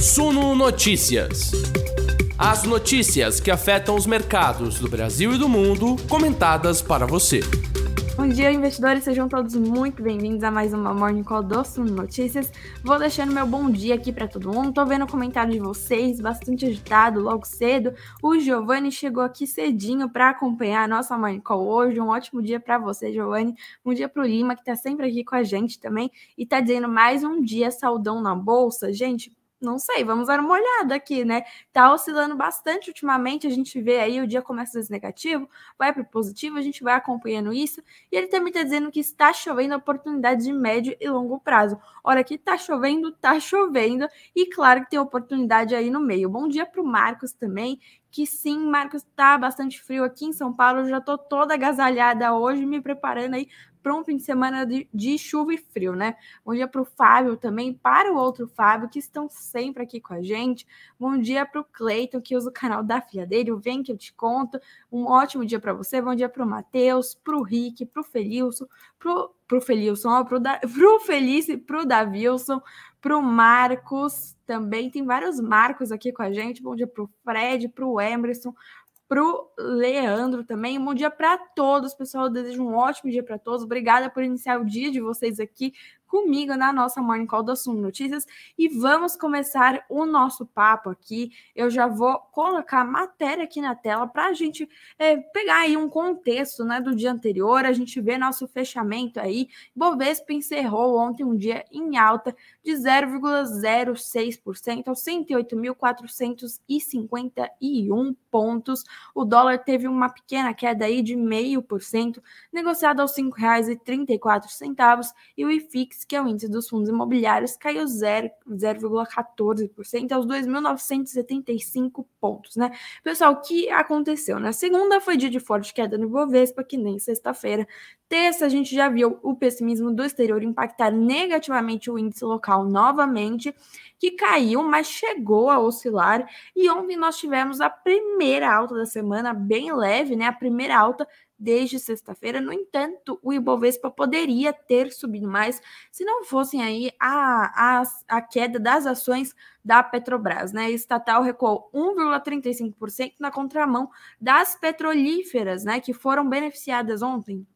Suno Notícias. As notícias que afetam os mercados do Brasil e do mundo, comentadas para você. Bom dia, investidores, sejam todos muito bem-vindos a mais uma Morning Call do Suno Notícias. Vou deixando meu bom dia aqui para todo mundo. Tô vendo o comentário de vocês, bastante agitado, logo cedo. O Giovanni chegou aqui cedinho para acompanhar a nossa Morning Call hoje. Um ótimo dia para você, Giovanni. Um dia para o Lima, que tá sempre aqui com a gente também e tá dizendo mais um dia saudão na bolsa. Gente, não sei, vamos dar uma olhada aqui, né? Tá oscilando bastante ultimamente, a gente vê aí o dia começa ser negativo, vai para o positivo, a gente vai acompanhando isso. E ele também está dizendo que está chovendo oportunidades de médio e longo prazo. Olha, aqui tá chovendo, tá chovendo, e claro que tem oportunidade aí no meio. Bom dia para o Marcos também, que sim, Marcos, tá bastante frio aqui em São Paulo, já tô toda agasalhada hoje, me preparando aí para um fim de semana de, de, chuva e frio, né? Bom dia para o Fábio também, para o outro Fábio, que estão sempre aqui com a gente. Bom dia para o Cleiton, que usa o canal da filha dele, o Vem que eu te conto. Um ótimo dia para você. Bom dia para o Matheus, para o Rick, para o Felilson, para o Felilson, para o da, para o Davilson, para o Marcos também. Tem vários Marcos aqui com a gente. Bom dia para o Fred, para o Emerson, para o Leandro também. Um bom dia para todos, pessoal. Eu desejo um ótimo dia para todos. Obrigada por iniciar o dia de vocês aqui comigo na nossa Morning Call do Assunto Notícias e vamos começar o nosso papo aqui. Eu já vou colocar a matéria aqui na tela para a gente é, pegar aí um contexto né, do dia anterior, a gente vê nosso fechamento aí. Bovespa encerrou ontem um dia em alta de 0,06% aos 108.451 pontos. O dólar teve uma pequena queda aí de 0,5%, negociado aos R$ 5,34 e o IFIX que é o índice dos fundos imobiliários, caiu 0,14% aos 2.975 pontos, né? Pessoal, o que aconteceu? Na segunda foi dia de forte queda no Ibovespa, que nem sexta-feira. Terça, a gente já viu o pessimismo do exterior impactar negativamente o índice local novamente, que caiu, mas chegou a oscilar. E ontem nós tivemos a primeira alta da semana, bem leve, né? A primeira alta desde sexta-feira. No entanto, o Ibovespa poderia ter subido mais se não fossem aí a, a, a queda das ações da Petrobras, né? estatal recuou 1,35% na contramão das petrolíferas, né, que foram beneficiadas ontem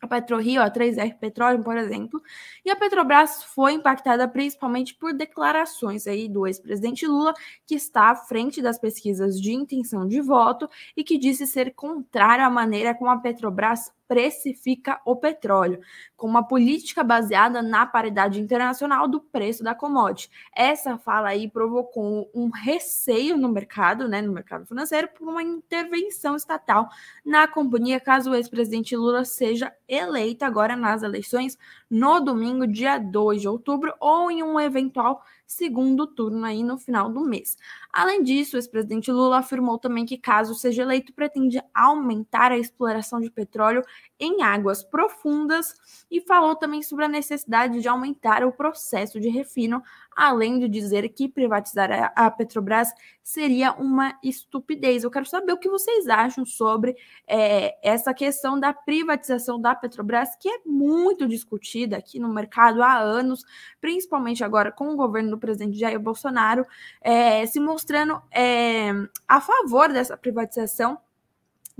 a PetroRio, a 3R Petróleo, por exemplo, e a Petrobras foi impactada principalmente por declarações aí do ex-presidente Lula, que está à frente das pesquisas de intenção de voto e que disse ser contrário à maneira como a Petrobras precifica o petróleo, com uma política baseada na paridade internacional do preço da commodity. Essa fala aí provocou um receio no mercado, né, no mercado financeiro, por uma intervenção estatal na companhia, caso o ex-presidente Lula seja eleito agora nas eleições no domingo, dia 2 de outubro, ou em um eventual segundo turno aí no final do mês. Além disso, o ex-presidente Lula afirmou também que, caso seja eleito, pretende aumentar a exploração de petróleo em águas profundas e falou também sobre a necessidade de aumentar o processo de refino, além de dizer que privatizar a Petrobras seria uma estupidez. Eu quero saber o que vocês acham sobre é, essa questão da privatização da Petrobras, que é muito discutida aqui no mercado há anos, principalmente agora com o governo do presidente Jair Bolsonaro, é, se mostrando é, a favor dessa privatização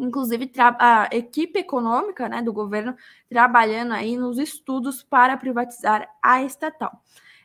inclusive a equipe econômica né, do governo trabalhando aí nos estudos para privatizar a estatal.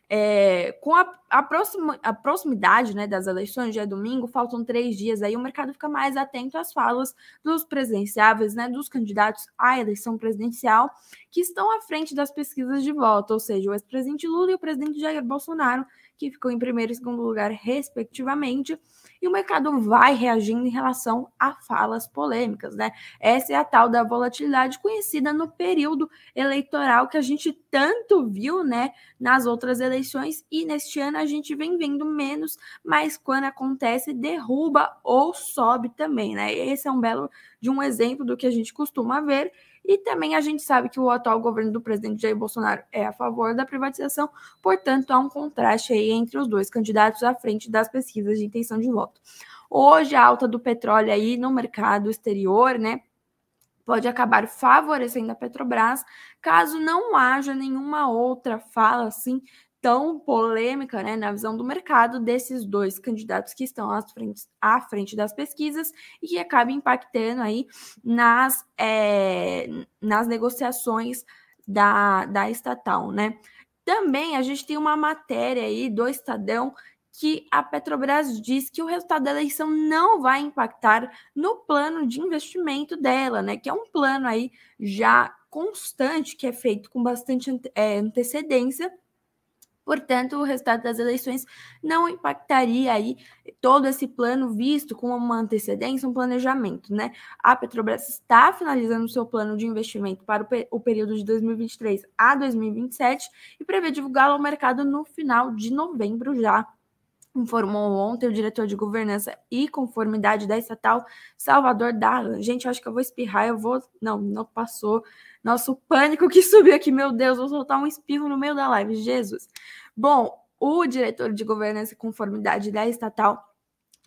É, com a, a, proxima, a proximidade né, das eleições, já é domingo, faltam três dias aí, o mercado fica mais atento às falas dos presidenciáveis, né, dos candidatos à eleição presidencial, que estão à frente das pesquisas de voto, ou seja, o ex-presidente Lula e o presidente Jair Bolsonaro, que ficou em primeiro e segundo lugar, respectivamente e o mercado vai reagindo em relação a falas polêmicas, né? Essa é a tal da volatilidade conhecida no período eleitoral que a gente tanto viu, né, nas outras eleições e neste ano a gente vem vendo menos, mas quando acontece derruba ou sobe também, né? Esse é um belo de um exemplo do que a gente costuma ver e também a gente sabe que o atual governo do presidente Jair Bolsonaro é a favor da privatização, portanto, há um contraste aí entre os dois candidatos à frente das pesquisas de intenção de voto. Hoje, a alta do petróleo aí no mercado exterior, né? Pode acabar favorecendo a Petrobras, caso não haja nenhuma outra fala assim tão polêmica, né, na visão do mercado, desses dois candidatos que estão à frente, à frente das pesquisas e que acaba impactando aí nas, é, nas negociações da, da estatal, né? Também a gente tem uma matéria aí do Estadão que a Petrobras diz que o resultado da eleição não vai impactar no plano de investimento dela, né? Que é um plano aí já constante, que é feito com bastante é, antecedência. Portanto, o resultado das eleições não impactaria aí todo esse plano visto com uma antecedência, um planejamento, né? A Petrobras está finalizando o seu plano de investimento para o, o período de 2023 a 2027 e prevê divulgá-lo ao mercado no final de novembro já informou ontem o diretor de governança e conformidade da estatal Salvador Darlan. Gente, eu acho que eu vou espirrar, eu vou. Não, não passou. Nosso pânico que subiu aqui, meu Deus, vou soltar um espirro no meio da live, Jesus. Bom, o diretor de governança e conformidade da estatal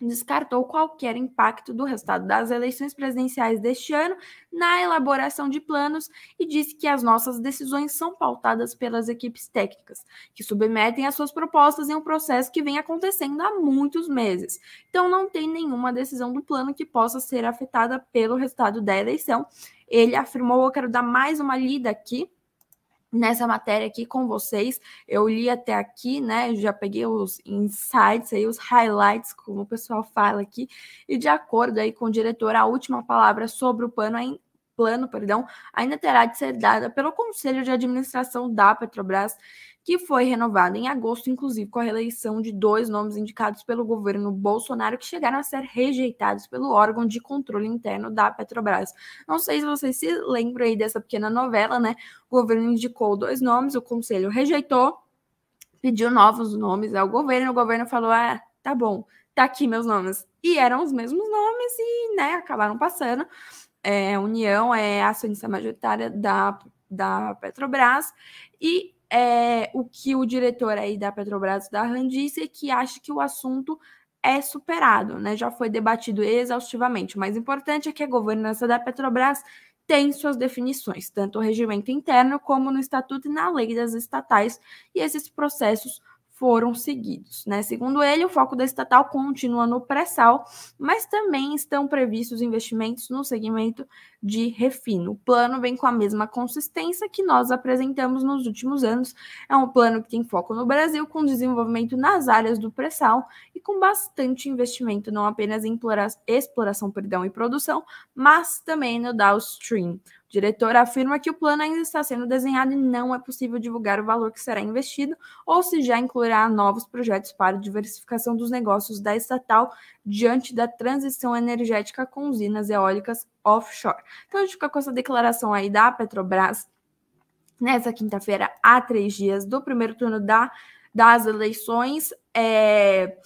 descartou qualquer impacto do resultado das eleições presidenciais deste ano na elaboração de planos e disse que as nossas decisões são pautadas pelas equipes técnicas, que submetem as suas propostas em um processo que vem acontecendo há muitos meses. Então, não tem nenhuma decisão do plano que possa ser afetada pelo resultado da eleição. Ele afirmou, eu quero dar mais uma lida aqui nessa matéria aqui com vocês. Eu li até aqui, né? Já peguei os insights aí, os highlights, como o pessoal fala aqui, e de acordo aí com o diretor, a última palavra sobre o plano, plano, perdão, ainda terá de ser dada pelo Conselho de Administração da Petrobras que foi renovada em agosto, inclusive com a reeleição de dois nomes indicados pelo governo Bolsonaro, que chegaram a ser rejeitados pelo órgão de controle interno da Petrobras. Não sei se vocês se lembram aí dessa pequena novela, né? O governo indicou dois nomes, o conselho rejeitou, pediu novos nomes ao governo, o governo falou: ah, tá bom, tá aqui meus nomes. E eram os mesmos nomes e, né, acabaram passando. É, União é acionista majoritária da, da Petrobras e é, o que o diretor aí da Petrobras, da RAN, disse que acha que o assunto é superado, né? Já foi debatido exaustivamente. O mais importante é que a governança da Petrobras tem suas definições, tanto o regimento interno como no estatuto e na lei das estatais, e esses processos foram seguidos. Né? Segundo ele, o foco da estatal continua no pré-sal, mas também estão previstos investimentos no segmento de refino. O plano vem com a mesma consistência que nós apresentamos nos últimos anos. É um plano que tem foco no Brasil, com desenvolvimento nas áreas do pré-sal e com bastante investimento, não apenas em exploração perdão, e produção, mas também no downstream diretor afirma que o plano ainda está sendo desenhado e não é possível divulgar o valor que será investido ou se já incluirá novos projetos para diversificação dos negócios da estatal diante da transição energética com usinas eólicas offshore. Então a gente fica com essa declaração aí da Petrobras nessa quinta-feira, há três dias do primeiro turno da, das eleições. É,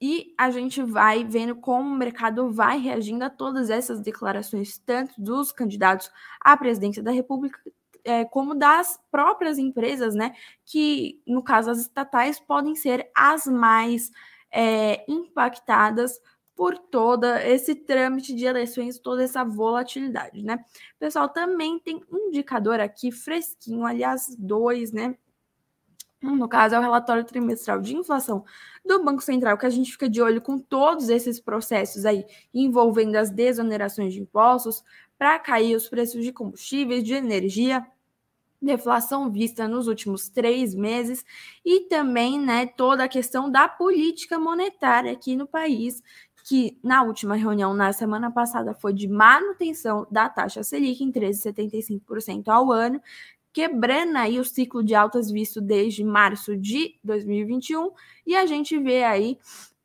e a gente vai vendo como o mercado vai reagindo a todas essas declarações, tanto dos candidatos à presidência da República, é, como das próprias empresas, né? Que, no caso, as estatais podem ser as mais é, impactadas por todo esse trâmite de eleições, toda essa volatilidade, né? Pessoal, também tem um indicador aqui fresquinho, aliás, dois, né? No caso, é o relatório trimestral de inflação do Banco Central, que a gente fica de olho com todos esses processos aí envolvendo as desonerações de impostos para cair os preços de combustíveis, de energia, deflação vista nos últimos três meses e também né, toda a questão da política monetária aqui no país, que na última reunião, na semana passada, foi de manutenção da taxa Selic em 13,75% ao ano, quebrando aí o ciclo de altas visto desde março de 2021, e a gente vê aí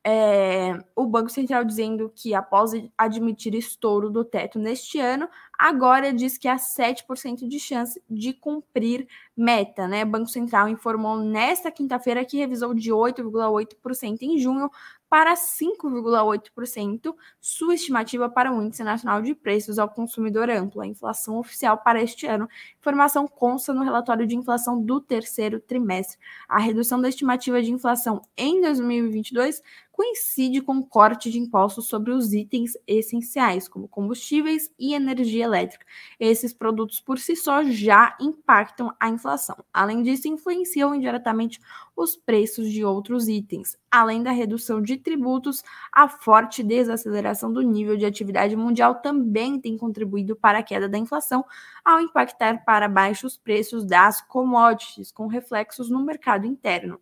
é, o Banco Central dizendo que após admitir estouro do teto neste ano, agora diz que há 7% de chance de cumprir meta, né? O Banco Central informou nesta quinta-feira que revisou de 8,8% em junho para 5,8% sua estimativa para o Índice Nacional de Preços ao Consumidor Amplo, a inflação oficial para este ano. Informação consta no relatório de inflação do terceiro trimestre. A redução da estimativa de inflação em 2022 coincide com o corte de impostos sobre os itens essenciais, como combustíveis e energia elétrica. Esses produtos por si só já impactam a inflação. Além disso, influenciam indiretamente os preços de outros itens. Além da redução de tributos, a forte desaceleração do nível de atividade mundial também tem contribuído para a queda da inflação, ao impactar para baixo os preços das commodities, com reflexos no mercado interno.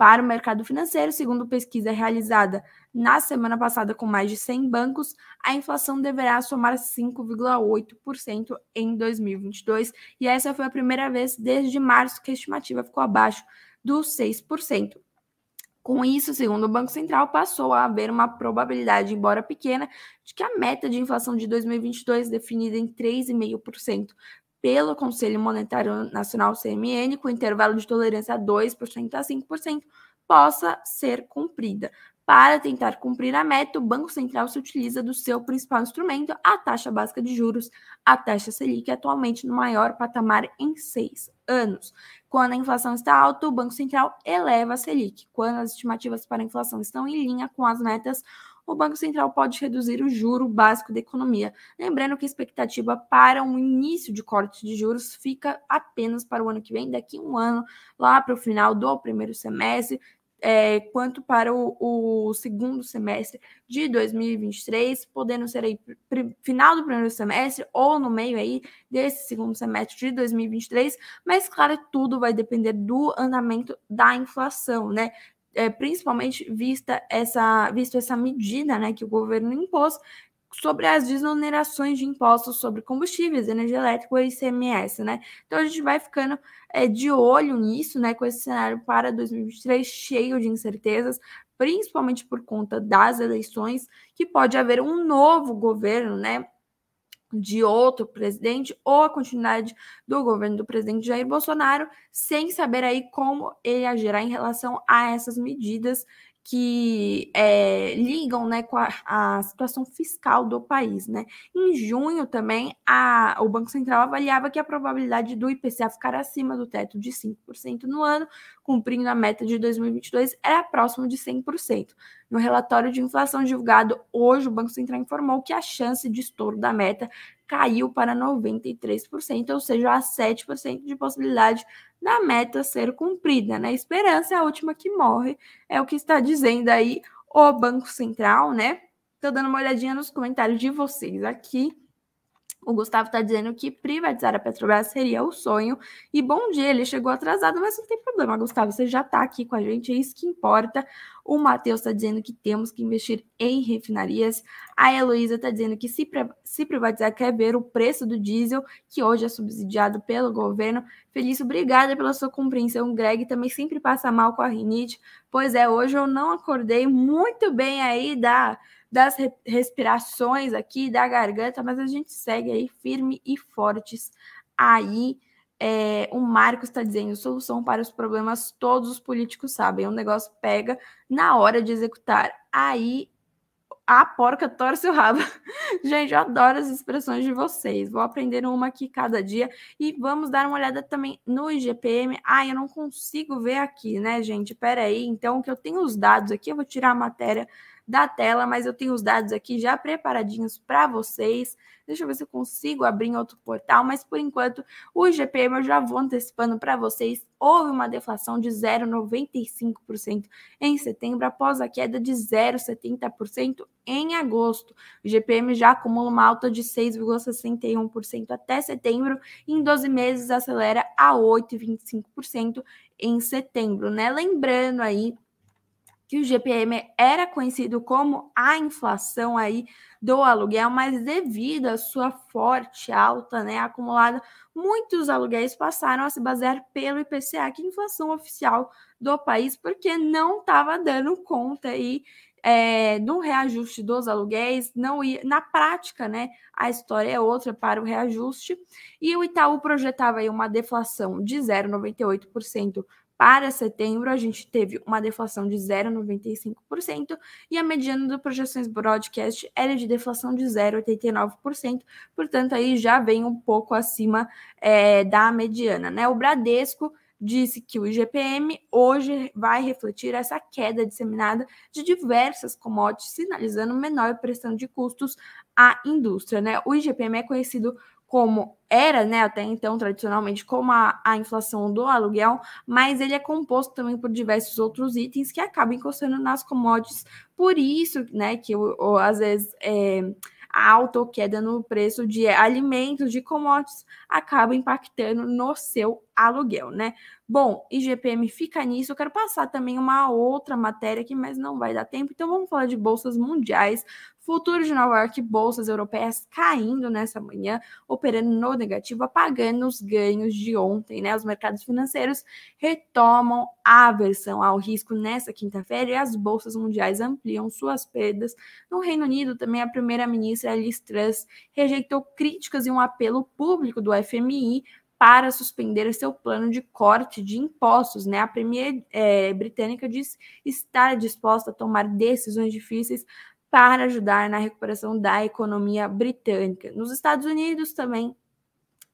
Para o mercado financeiro, segundo pesquisa realizada na semana passada com mais de 100 bancos, a inflação deverá somar 5,8% em 2022, e essa foi a primeira vez desde março que a estimativa ficou abaixo dos 6%. Com isso, segundo o Banco Central, passou a haver uma probabilidade, embora pequena, de que a meta de inflação de 2022, definida em 3,5%, pelo Conselho Monetário Nacional CMN, com intervalo de tolerância a 2% a 5%, possa ser cumprida. Para tentar cumprir a meta, o Banco Central se utiliza do seu principal instrumento, a taxa básica de juros, a taxa Selic, atualmente no maior patamar em seis anos. Quando a inflação está alta, o Banco Central eleva a Selic. Quando as estimativas para a inflação estão em linha com as metas, o Banco Central pode reduzir o juro básico da economia. Lembrando que a expectativa para um início de corte de juros fica apenas para o ano que vem, daqui a um ano, lá para o final do primeiro semestre, é, quanto para o, o, segundo semestre de 2023, podendo ser aí final do primeiro semestre ou no meio aí desse segundo semestre de 2023, mas claro, tudo vai depender do andamento da inflação, né? É, principalmente vista essa, visto essa medida né, que o governo impôs sobre as desonerações de impostos sobre combustíveis, energia elétrica e ICMS, né? Então a gente vai ficando é, de olho nisso, né? Com esse cenário para 2023 cheio de incertezas, principalmente por conta das eleições, que pode haver um novo governo, né? De outro presidente ou a continuidade do governo do presidente Jair Bolsonaro, sem saber aí como ele agirá em relação a essas medidas que é, ligam né, com a, a, situação fiscal do país. Né? Em junho também, a, o Banco Central avaliava que a probabilidade do IPCA ficar acima do teto de 5% no ano, cumprindo a meta de 2022, era próximo de 100%. No relatório de inflação divulgado hoje, o Banco Central informou que a chance de estouro da meta caiu para 93%, ou seja, há 7% de possibilidade da meta ser cumprida. Né? Esperança é a última que morre, é o que está dizendo aí o Banco Central, né? Estou dando uma olhadinha nos comentários de vocês aqui. O Gustavo está dizendo que privatizar a Petrobras seria o sonho. E bom dia, ele chegou atrasado, mas não tem problema, Gustavo. Você já está aqui com a gente, é isso que importa. O Matheus está dizendo que temos que investir em refinarias. A Heloísa está dizendo que se, se privatizar quer ver o preço do diesel, que hoje é subsidiado pelo governo. Felício, obrigada pela sua compreensão. Greg também sempre passa mal com a rinite. Pois é, hoje eu não acordei muito bem aí da das respirações aqui, da garganta, mas a gente segue aí firme e fortes. Aí é, o Marcos está dizendo solução para os problemas todos os políticos sabem. O negócio pega na hora de executar. Aí a porca torce o rabo. Gente, eu adoro as expressões de vocês. Vou aprender uma aqui cada dia e vamos dar uma olhada também no IGPM. Ah, eu não consigo ver aqui, né, gente? Pera aí. Então, que eu tenho os dados aqui, eu vou tirar a matéria da tela, mas eu tenho os dados aqui já preparadinhos para vocês. Deixa eu ver se eu consigo abrir em outro portal, mas por enquanto o IGPM eu já vou antecipando para vocês. Houve uma deflação de 0,95% em setembro, após a queda de 0,70% em agosto. O IGPM já acumula uma alta de 6,61% até setembro, e em 12 meses acelera a 8,25% em setembro, né? Lembrando aí que o GPM era conhecido como a inflação aí do aluguel, mas devido à sua forte alta, né, acumulada, muitos aluguéis passaram a se basear pelo IPCA, que é a inflação oficial do país, porque não estava dando conta aí é, do reajuste dos aluguéis, não ia, na prática, né, a história é outra para o reajuste, e o Itaú projetava aí uma deflação de 0,98% para setembro, a gente teve uma deflação de 0,95% e a mediana do projeções broadcast era de deflação de 0,89%, portanto, aí já vem um pouco acima é, da mediana. Né? O Bradesco disse que o IGPM hoje vai refletir essa queda disseminada de diversas commodities, sinalizando menor pressão de custos à indústria. Né? O IGPM é conhecido como era, né, até então, tradicionalmente, como a, a, inflação do aluguel, mas ele é composto também por diversos outros itens que acabam encostando nas commodities. Por isso, né, que às vezes é, a alta ou queda no preço de alimentos, de commodities, acaba impactando no seu aluguel, né? Bom, IGPM fica nisso. Eu quero passar também uma outra matéria aqui, mas não vai dar tempo. Então vamos falar de bolsas mundiais. Futuro de Nova York, bolsas europeias caindo nessa manhã, operando no negativo, apagando os ganhos de ontem, né? Os mercados financeiros retomam a aversão ao risco nessa quinta-feira e as bolsas mundiais ampliam suas perdas. No Reino Unido, também a primeira-ministra Liz Truss rejeitou críticas e um apelo público do FMI para suspender seu plano de corte de impostos. Né? A Premier é, britânica diz estar disposta a tomar decisões difíceis para ajudar na recuperação da economia britânica. Nos Estados Unidos também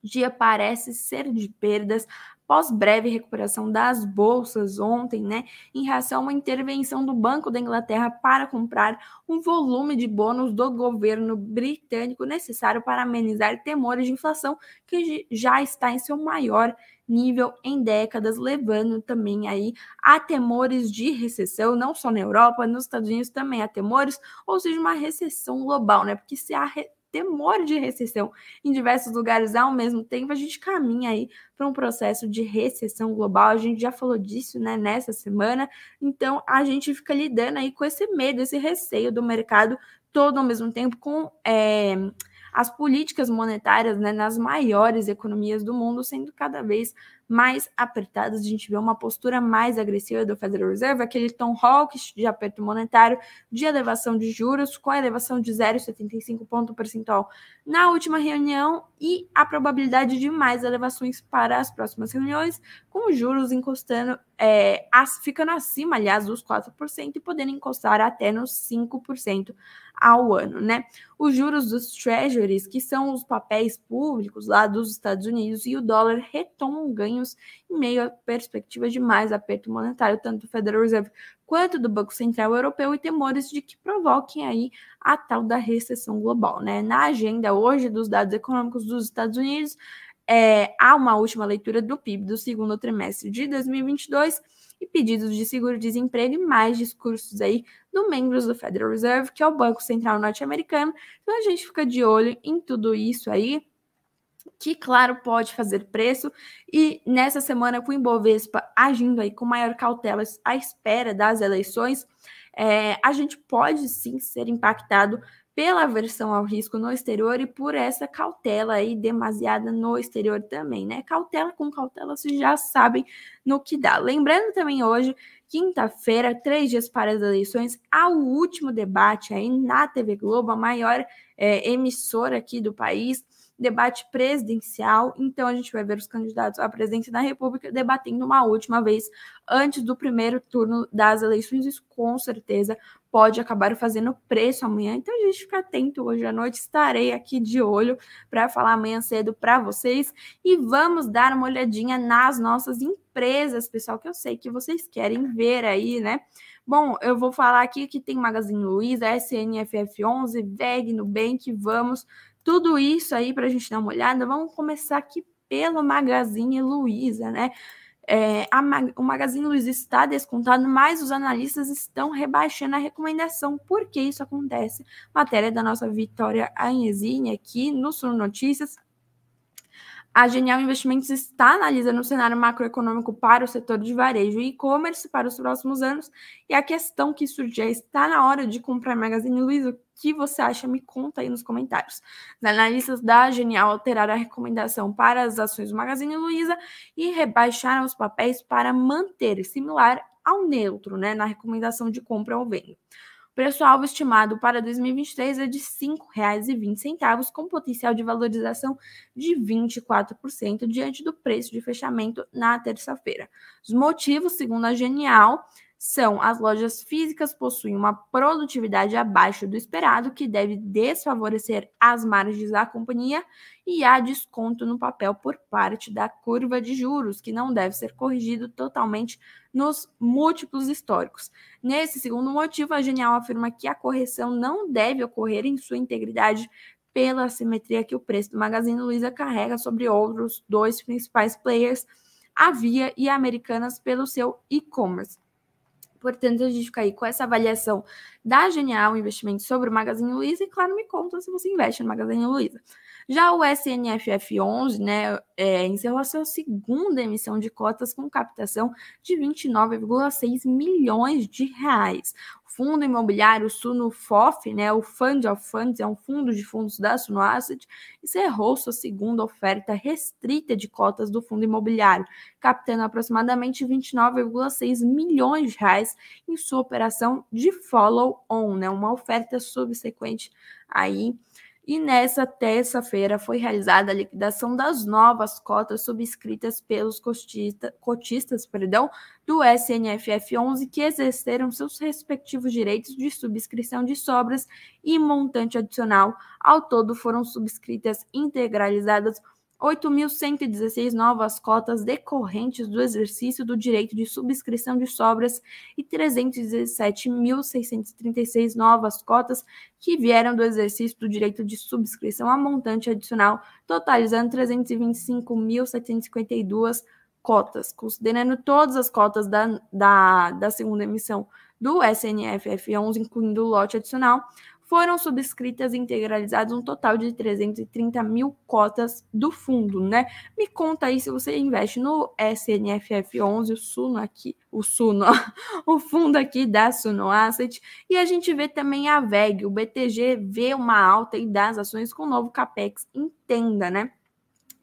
dia parece ser de perdas após breve recuperação das bolsas ontem, né, em reação a uma intervenção do Banco da Inglaterra para comprar um volume de bônus do governo britânico necessário para amenizar temores de inflação que já está em seu maior nível em décadas, levando também aí a temores de recessão, não só na Europa, nos Estados Unidos também há temores, ou seja, uma recessão global, né? Porque se há temor de recessão em diversos lugares ao mesmo tempo, a gente caminha aí para um processo de recessão global. A gente já falou disso, né, nessa semana. Então, a gente fica lidando aí com esse medo, esse receio do mercado todo ao mesmo tempo com é, as políticas monetárias né, nas maiores economias do mundo sendo cada vez mais apertadas. A gente vê uma postura mais agressiva do Federal Reserve, aquele tom hawkish de aperto monetário, de elevação de juros, com a elevação de 0,75 ponto percentual na última reunião e a probabilidade de mais elevações para as próximas reuniões, com juros encostando, é, as, ficando acima, aliás, dos 4% e podendo encostar até nos 5% ao ano, né? Os juros dos treasuries, que são os papéis públicos lá dos Estados Unidos, e o dólar retomam ganhos em meio à perspectiva de mais aperto monetário, tanto do Federal Reserve quanto do Banco Central Europeu, e temores de que provoquem aí a tal da recessão global, né? Na agenda hoje dos dados econômicos dos Estados Unidos, é, há uma última leitura do PIB do segundo trimestre de 2022 e pedidos de seguro-desemprego e mais discursos aí do membros do Federal Reserve, que é o Banco Central Norte-Americano. Então a gente fica de olho em tudo isso aí, que claro pode fazer preço e nessa semana com o Ibovespa agindo aí com maior cautela à espera das eleições, é, a gente pode sim ser impactado pela aversão ao risco no exterior e por essa cautela aí demasiada no exterior também, né? Cautela com cautela, vocês já sabem no que dá. Lembrando também hoje, quinta-feira, três dias para as eleições, há o último debate aí na TV Globo, a maior é, emissora aqui do país debate presidencial. Então, a gente vai ver os candidatos à presidência da República debatendo uma última vez antes do primeiro turno das eleições. Isso, com certeza, pode acabar fazendo preço amanhã. Então, a gente fica atento hoje à noite. Estarei aqui de olho para falar amanhã cedo para vocês. E vamos dar uma olhadinha nas nossas empresas, pessoal, que eu sei que vocês querem ver aí, né? Bom, eu vou falar aqui que tem Magazine Luiza, SNFF11, VEG, Nubank, vamos tudo isso aí para a gente dar uma olhada. Vamos começar aqui pelo Magazine Luiza, né? É, a, o Magazine Luiza está descontado, mas os analistas estão rebaixando a recomendação. Por que isso acontece? Matéria da nossa Vitória Anhesini aqui no Sul Notícias. A Genial Investimentos está analisando o cenário macroeconômico para o setor de varejo e e-commerce para os próximos anos. E a questão que surge é: está na hora de comprar Magazine Luiza? O que você acha? Me conta aí nos comentários. Os analistas da Genial alteraram a recomendação para as ações do Magazine Luiza e rebaixaram os papéis para manter similar ao neutro, né, na recomendação de compra ou venda preço-alvo estimado para 2023 é de R$ 5,20, com potencial de valorização de 24% diante do preço de fechamento na terça-feira. Os motivos, segundo a Genial, são as lojas físicas possuem uma produtividade abaixo do esperado, que deve desfavorecer as margens da companhia, e há desconto no papel por parte da curva de juros, que não deve ser corrigido totalmente nos múltiplos históricos. Nesse segundo motivo, a Genial afirma que a correção não deve ocorrer em sua integridade pela assimetria que o preço do Magazine Luiza carrega sobre outros dois principais players, a Via e a Americanas, pelo seu e-commerce. Portanto, a gente fica aí com essa avaliação da Genial Investimento sobre o Magazine Luiza e, claro, me conta se você investe no Magazine Luiza. Já o SNFF11 né, é, encerrou sua segunda emissão de cotas com captação de 29,6 milhões de reais. Fundo imobiliário Suno FOF, né, o Fund of Funds, é um fundo de fundos da Suno Asset, encerrou sua segunda oferta restrita de cotas do fundo imobiliário, captando aproximadamente 29,6 milhões de reais em sua operação de follow-on, né, uma oferta subsequente aí e nessa terça-feira foi realizada a liquidação das novas cotas subscritas pelos cotista, cotistas perdão, do SNFF11 que exerceram seus respectivos direitos de subscrição de sobras e montante adicional. Ao todo foram subscritas integralizadas 8.116 novas cotas decorrentes do exercício do direito de subscrição de sobras e 317.636 novas cotas que vieram do exercício do direito de subscrição a montante adicional, totalizando 325.752 cotas, considerando todas as cotas da, da, da segunda emissão do SNFF11, incluindo o lote adicional, foram subscritas e integralizadas um total de 330 mil cotas do fundo, né? Me conta aí se você investe no SNFF11, o Suno aqui, o Suno, o fundo aqui da Suno Asset, e a gente vê também a VEG, o BTG vê uma alta aí das ações com o novo CAPEX, entenda, né?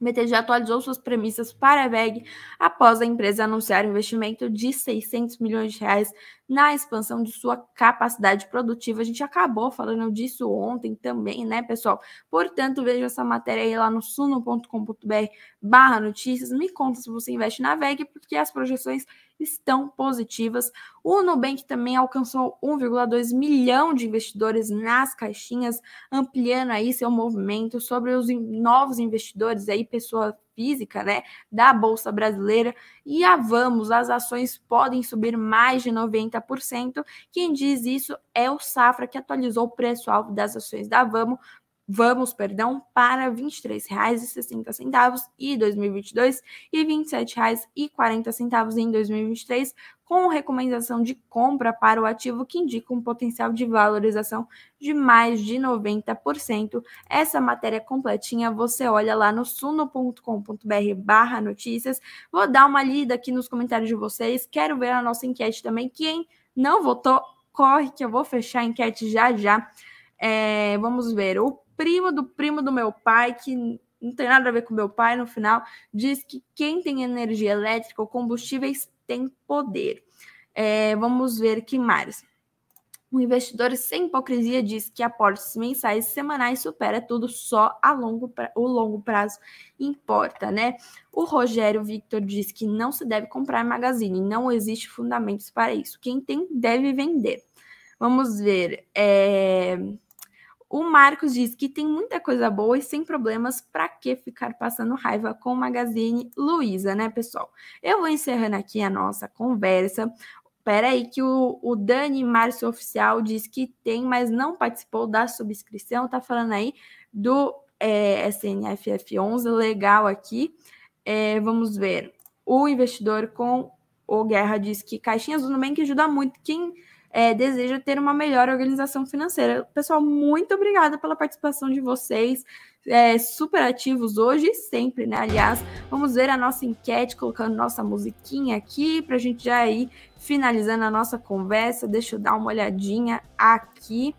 BTG atualizou suas premissas para a VEG após a empresa anunciar investimento de 600 milhões de reais na expansão de sua capacidade produtiva. A gente acabou falando disso ontem também, né, pessoal? Portanto, veja essa matéria aí lá no suno.com.br barra notícias. Me conta se você investe na VEG, porque as projeções estão positivas. O Nubank também alcançou 1,2 milhão de investidores nas caixinhas, ampliando aí seu movimento sobre os novos investidores aí, pessoa física, né, da bolsa brasileira. E a Vamos, as ações podem subir mais de 90%. Quem diz isso é o Safra, que atualizou o preço-alvo das ações da Vamos vamos, perdão, para R$ 23,60 em 2022 e R$ 27,40 em 2023, com recomendação de compra para o ativo que indica um potencial de valorização de mais de 90%. Essa matéria completinha você olha lá no suno.com.br barra notícias. Vou dar uma lida aqui nos comentários de vocês. Quero ver a nossa enquete também. Quem não votou, corre que eu vou fechar a enquete já já. É, vamos ver. O primo do primo do meu pai, que não tem nada a ver com meu pai no final, diz que quem tem energia elétrica ou combustíveis tem poder. É, vamos ver que mais. O investidor sem hipocrisia diz que aportes mensais e semanais supera tudo, só a longo pra... o longo prazo importa, né? O Rogério Victor diz que não se deve comprar magazine, não existe fundamentos para isso. Quem tem deve vender. Vamos ver. É... O Marcos diz que tem muita coisa boa e sem problemas, para que ficar passando raiva com o Magazine Luiza, né, pessoal? Eu vou encerrando aqui a nossa conversa. Pera aí que o, o Dani Márcio Oficial diz que tem, mas não participou da subscrição. Tá falando aí do é, SNFF11, legal aqui. É, vamos ver. O investidor com o Guerra diz que caixinhas do Nubank ajuda muito quem é, deseja ter uma melhor organização financeira. Pessoal, muito obrigada pela participação de vocês. É, super ativos hoje e sempre, né? Aliás, vamos ver a nossa enquete, colocando nossa musiquinha aqui para a gente já ir finalizando a nossa conversa. Deixa eu dar uma olhadinha aqui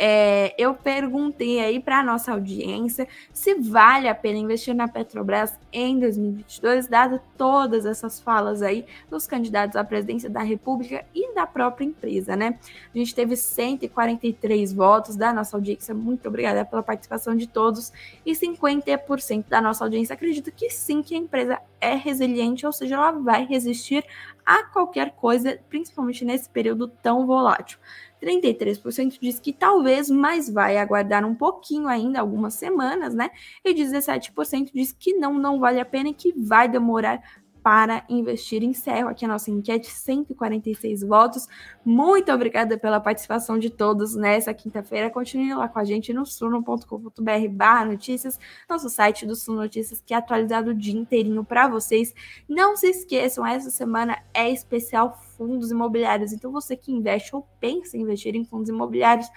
é, eu perguntei aí para a nossa audiência se vale a pena investir na Petrobras em 2022, dado todas essas falas aí dos candidatos à presidência da República e da própria empresa, né? A gente teve 143 votos da nossa audiência, muito obrigada pela participação de todos, e 50% da nossa audiência acredita que sim, que a empresa é resiliente, ou seja, ela vai resistir a qualquer coisa, principalmente nesse período tão volátil. 33% diz que talvez, mas vai aguardar um pouquinho ainda, algumas semanas, né? E 17% diz que não, não vale a pena e que vai demorar para investir. Encerro aqui a nossa enquete, 146 votos. Muito obrigada pela participação de todos nessa quinta-feira. Continue lá com a gente no suno.com.br barra notícias, nosso site do Suno Notícias, que é atualizado o dia inteirinho para vocês. Não se esqueçam, essa semana é especial fundos imobiliários. Então, você que investe ou pensa em investir em fundos imobiliários,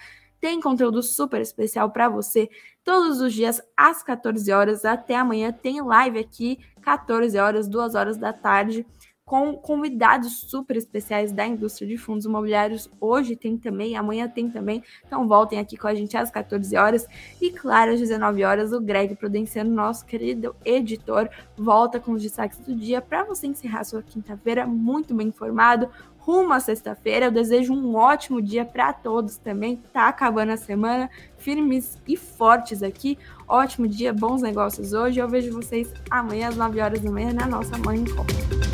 tem conteúdo super especial para você todos os dias às 14 horas. Até amanhã tem live aqui, 14 horas, 2 horas da tarde, com convidados super especiais da indústria de fundos imobiliários. Hoje tem também, amanhã tem também. Então voltem aqui com a gente às 14 horas. E claro, às 19 horas, o Greg Prudenciano, nosso querido editor, volta com os destaques do dia para você encerrar sua quinta-feira muito bem informado rumo à sexta-feira. Eu desejo um ótimo dia para todos também. Tá acabando a semana, firmes e fortes aqui. Ótimo dia, bons negócios hoje. Eu vejo vocês amanhã às 9 horas da manhã na nossa Manhã Encontro.